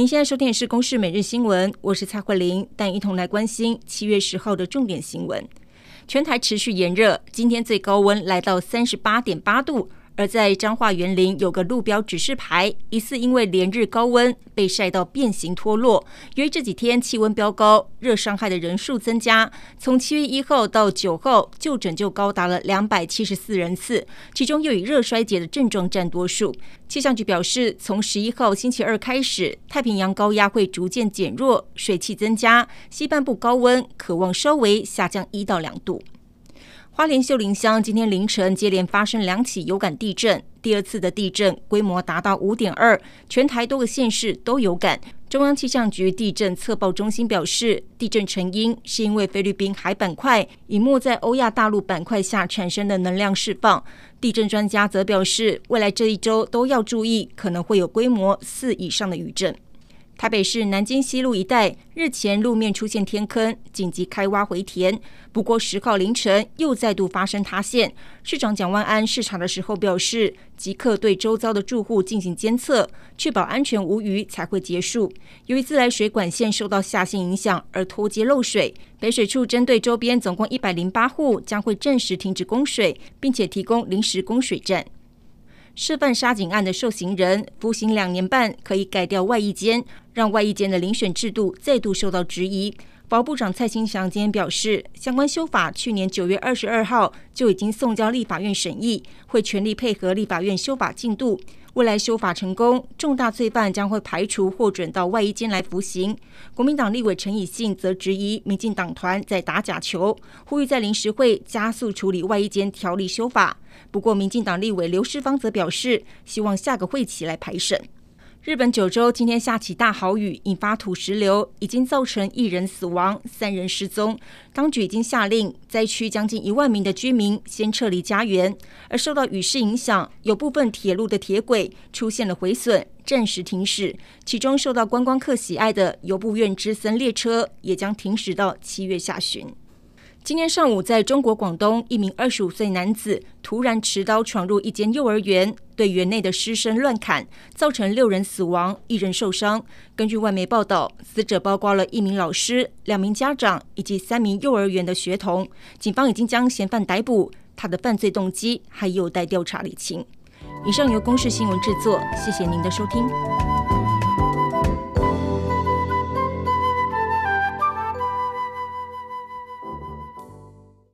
您现在收听的是《公视每日新闻》，我是蔡慧玲，但一同来关心七月十号的重点新闻。全台持续炎热，今天最高温来到三十八点八度。而在彰化园林有个路标指示牌，疑似因为连日高温被晒到变形脱落。由于这几天气温飙高，热伤害的人数增加，从七月一号到九号就诊就高达了两百七十四人次，其中又以热衰竭的症状占多数。气象局表示，从十一号星期二开始，太平洋高压会逐渐减弱，水汽增加，西半部高温可望稍微下降一到两度。花莲秀林乡今天凌晨接连发生两起有感地震，第二次的地震规模达到五点二，全台多个县市都有感。中央气象局地震测报中心表示，地震成因是因为菲律宾海板块隐没在欧亚大陆板块下产生的能量释放。地震专家则表示，未来这一周都要注意，可能会有规模四以上的余震。台北市南京西路一带日前路面出现天坑，紧急开挖回填。不过十号凌晨又再度发生塌陷。市长蒋万安视察的时候表示，即刻对周遭的住户进行监测，确保安全无虞才会结束。由于自来水管线受到下陷影响而脱接漏水，北水处针对周边总共一百零八户将会暂时停止供水，并且提供临时供水站。涉犯杀警案的受刑人服刑两年半，可以改掉外役监，让外役监的遴选制度再度受到质疑。保部长蔡清祥今天表示，相关修法去年九月二十二号就已经送交立法院审议，会全力配合立法院修法进度。未来修法成功，重大罪犯将会排除获准到外衣间来服刑。国民党立委陈以信则质疑民进党团在打假球，呼吁在临时会加速处理外衣间条例修法。不过，民进党立委刘世芳则表示，希望下个会期来排审。日本九州今天下起大豪雨，引发土石流，已经造成一人死亡、三人失踪。当局已经下令灾区将近一万名的居民先撤离家园。而受到雨势影响，有部分铁路的铁轨出现了毁损，暂时停驶。其中受到观光客喜爱的由布院之森列车也将停驶到七月下旬。今天上午，在中国广东，一名二十五岁男子突然持刀闯入一间幼儿园，对园内的师生乱砍，造成六人死亡，一人受伤。根据外媒报道，死者包括了一名老师、两名家长以及三名幼儿园的学童。警方已经将嫌犯逮捕，他的犯罪动机还有待调查厘清。以上由公视新闻制作，谢谢您的收听。